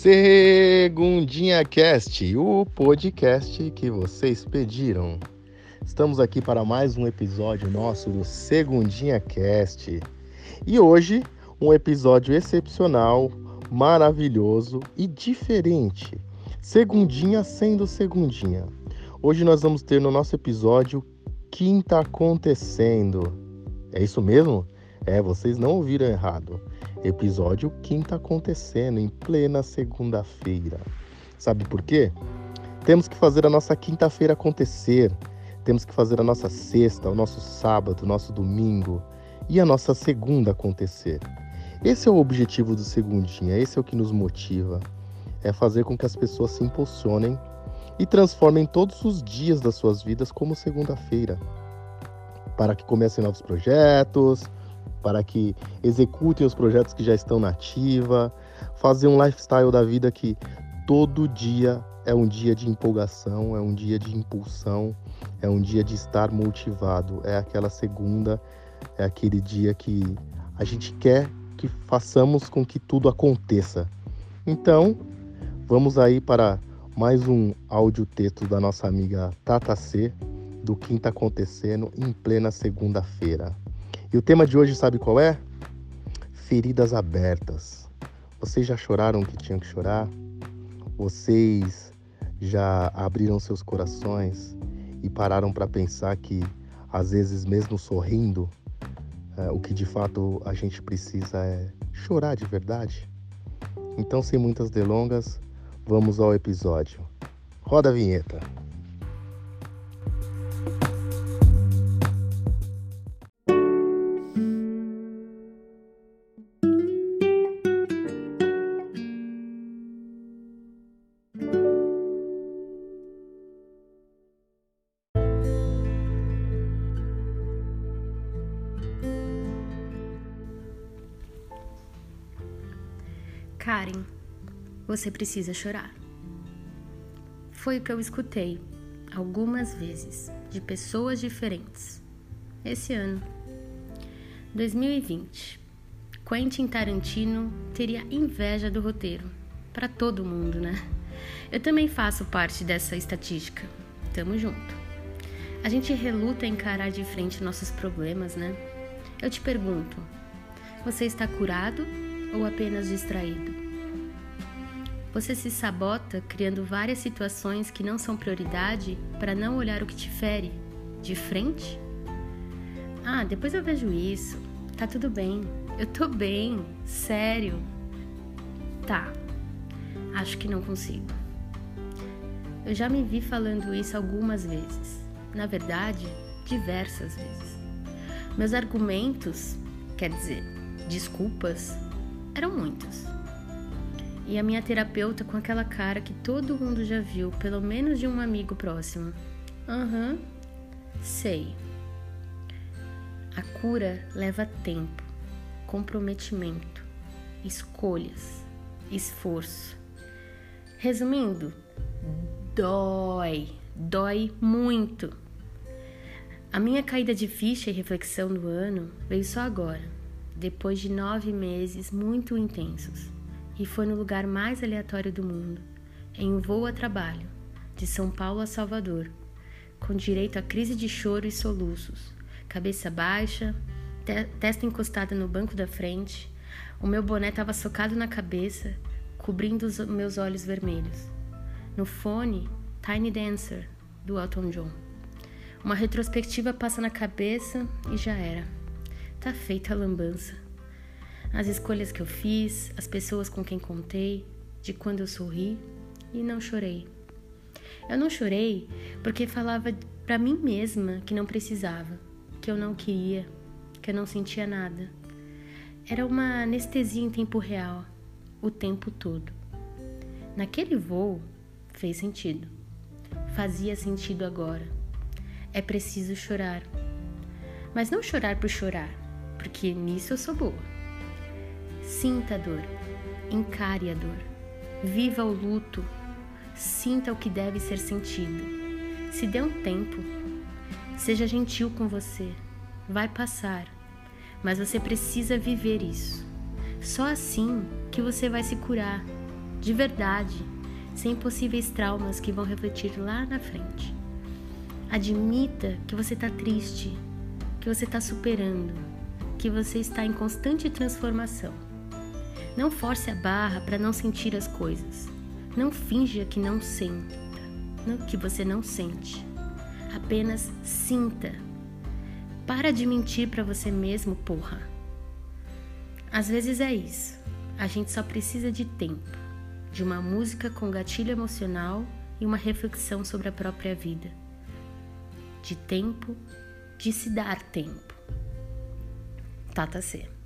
Segundinha Cast, o podcast que vocês pediram. Estamos aqui para mais um episódio nosso do Segundinha Cast. E hoje, um episódio excepcional, maravilhoso e diferente. Segundinha sendo segundinha. Hoje nós vamos ter no nosso episódio Quinta Acontecendo. É isso mesmo? É, vocês não ouviram errado. Episódio quinta acontecendo em plena segunda-feira. Sabe por quê? Temos que fazer a nossa quinta-feira acontecer. Temos que fazer a nossa sexta, o nosso sábado, o nosso domingo e a nossa segunda acontecer. Esse é o objetivo do Segundinha, esse é o que nos motiva. É fazer com que as pessoas se impulsionem e transformem todos os dias das suas vidas como segunda-feira. Para que comecem novos projetos, para que executem os projetos que já estão na ativa, fazer um lifestyle da vida que todo dia é um dia de empolgação, é um dia de impulsão, é um dia de estar motivado, é aquela segunda, é aquele dia que a gente quer que façamos com que tudo aconteça. Então, vamos aí para mais um áudio texto da nossa amiga Tata C do que está acontecendo em plena segunda-feira. E o tema de hoje, sabe qual é? Feridas abertas. Vocês já choraram o que tinham que chorar? Vocês já abriram seus corações e pararam para pensar que, às vezes, mesmo sorrindo, é, o que de fato a gente precisa é chorar de verdade? Então, sem muitas delongas, vamos ao episódio. Roda a vinheta. Karen, você precisa chorar. Foi o que eu escutei algumas vezes de pessoas diferentes esse ano. 2020. Quentin Tarantino teria inveja do roteiro. Para todo mundo, né? Eu também faço parte dessa estatística. Tamo junto. A gente reluta em encarar de frente nossos problemas, né? Eu te pergunto: você está curado ou apenas distraído? Você se sabota criando várias situações que não são prioridade para não olhar o que te fere de frente? Ah, depois eu vejo isso. Tá tudo bem. Eu tô bem. Sério. Tá. Acho que não consigo. Eu já me vi falando isso algumas vezes. Na verdade, diversas vezes. Meus argumentos, quer dizer, desculpas, eram muitos. E a minha terapeuta com aquela cara que todo mundo já viu, pelo menos de um amigo próximo. Aham, uhum, sei. A cura leva tempo, comprometimento, escolhas, esforço. Resumindo, dói, dói muito. A minha caída de ficha e reflexão do ano veio só agora depois de nove meses muito intensos, e foi no lugar mais aleatório do mundo, em um voo a trabalho, de São Paulo a Salvador, com direito a crise de choro e soluços, cabeça baixa, te testa encostada no banco da frente, o meu boné estava socado na cabeça, cobrindo os meus olhos vermelhos. No fone, Tiny Dancer, do Elton John. Uma retrospectiva passa na cabeça e já era. Tá feita a lambança. As escolhas que eu fiz, as pessoas com quem contei, de quando eu sorri e não chorei. Eu não chorei porque falava para mim mesma que não precisava, que eu não queria, que eu não sentia nada. Era uma anestesia em tempo real, o tempo todo. Naquele voo fez sentido. Fazia sentido agora. É preciso chorar. Mas não chorar por chorar porque nisso eu sou boa. Sinta a dor, encare a dor, viva o luto, sinta o que deve ser sentido. Se dê um tempo, seja gentil com você, vai passar, mas você precisa viver isso. Só assim que você vai se curar. de verdade, sem possíveis traumas que vão refletir lá na frente. Admita que você está triste, que você está superando, que você está em constante transformação. Não force a barra para não sentir as coisas. Não finja que não senta, que você não sente. Apenas sinta. Para de mentir para você mesmo, porra. Às vezes é isso. A gente só precisa de tempo, de uma música com gatilho emocional e uma reflexão sobre a própria vida. De tempo, de se dar tempo. Tata C.